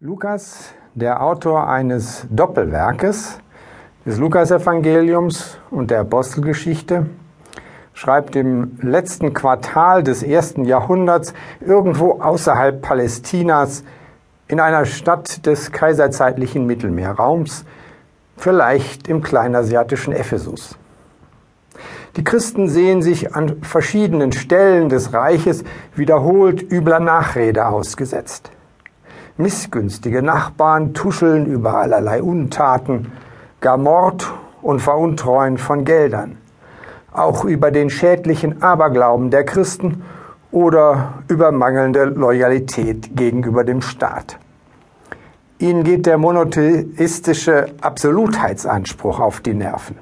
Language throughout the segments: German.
Lukas, der Autor eines Doppelwerkes des Lukasevangeliums und der Apostelgeschichte, schreibt im letzten Quartal des ersten Jahrhunderts irgendwo außerhalb Palästinas in einer Stadt des kaiserzeitlichen Mittelmeerraums, vielleicht im kleinasiatischen Ephesus. Die Christen sehen sich an verschiedenen Stellen des Reiches wiederholt übler Nachrede ausgesetzt. Missgünstige Nachbarn tuscheln über allerlei Untaten, gar Mord und Veruntreuen von Geldern, auch über den schädlichen Aberglauben der Christen oder über mangelnde Loyalität gegenüber dem Staat. Ihnen geht der monotheistische Absolutheitsanspruch auf die Nerven.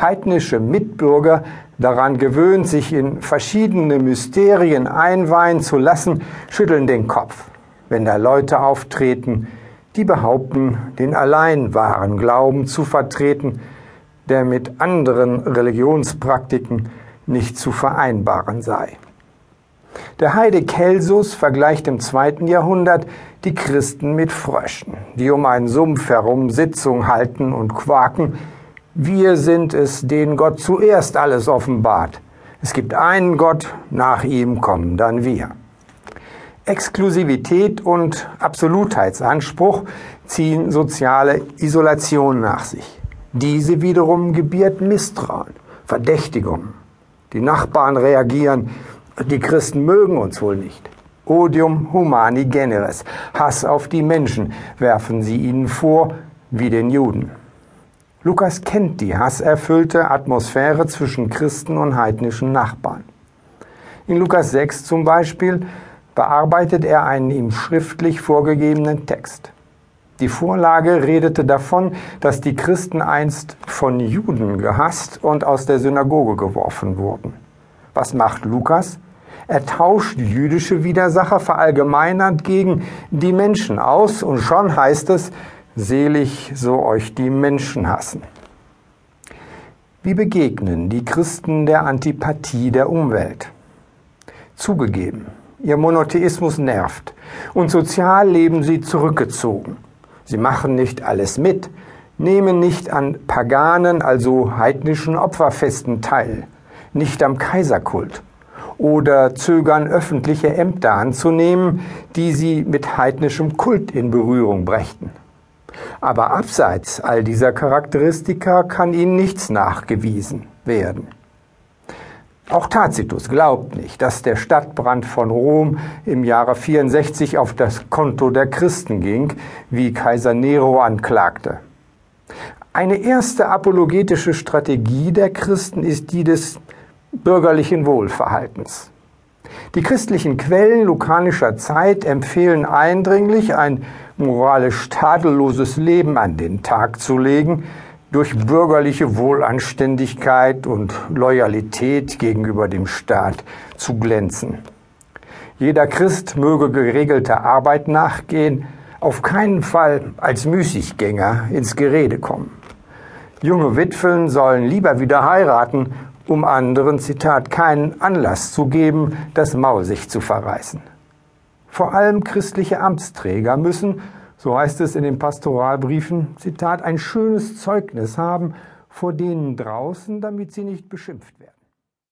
Heidnische Mitbürger, daran gewöhnt, sich in verschiedene Mysterien einweihen zu lassen, schütteln den Kopf wenn da Leute auftreten, die behaupten, den allein wahren Glauben zu vertreten, der mit anderen Religionspraktiken nicht zu vereinbaren sei. Der Heide Kelsus vergleicht im zweiten Jahrhundert die Christen mit Fröschen, die um einen Sumpf herum Sitzung halten und quaken. Wir sind es, denen Gott zuerst alles offenbart. Es gibt einen Gott, nach ihm kommen dann wir. Exklusivität und Absolutheitsanspruch ziehen soziale Isolation nach sich. Diese wiederum gebiert Misstrauen, Verdächtigung. Die Nachbarn reagieren, die Christen mögen uns wohl nicht. Odium humani generis, Hass auf die Menschen werfen sie ihnen vor, wie den Juden. Lukas kennt die hasserfüllte Atmosphäre zwischen Christen und heidnischen Nachbarn. In Lukas 6 zum Beispiel bearbeitet er einen ihm schriftlich vorgegebenen Text. Die Vorlage redete davon, dass die Christen einst von Juden gehasst und aus der Synagoge geworfen wurden. Was macht Lukas? Er tauscht jüdische Widersacher verallgemeinert gegen die Menschen aus und schon heißt es, selig so euch die Menschen hassen. Wie begegnen die Christen der Antipathie der Umwelt? Zugegeben, Ihr Monotheismus nervt. Und sozial leben sie zurückgezogen. Sie machen nicht alles mit, nehmen nicht an paganen, also heidnischen Opferfesten teil, nicht am Kaiserkult oder zögern öffentliche Ämter anzunehmen, die sie mit heidnischem Kult in Berührung brächten. Aber abseits all dieser Charakteristika kann ihnen nichts nachgewiesen werden. Auch Tacitus glaubt nicht, dass der Stadtbrand von Rom im Jahre 64 auf das Konto der Christen ging, wie Kaiser Nero anklagte. Eine erste apologetische Strategie der Christen ist die des bürgerlichen Wohlverhaltens. Die christlichen Quellen lukanischer Zeit empfehlen eindringlich, ein moralisch tadelloses Leben an den Tag zu legen, durch bürgerliche Wohlanständigkeit und Loyalität gegenüber dem Staat zu glänzen. Jeder Christ möge geregelter Arbeit nachgehen, auf keinen Fall als Müßiggänger ins Gerede kommen. Junge Witwen sollen lieber wieder heiraten, um anderen, Zitat, keinen Anlass zu geben, das Maul sich zu verreißen. Vor allem christliche Amtsträger müssen so heißt es in den Pastoralbriefen, Zitat, ein schönes Zeugnis haben vor denen draußen, damit sie nicht beschimpft werden.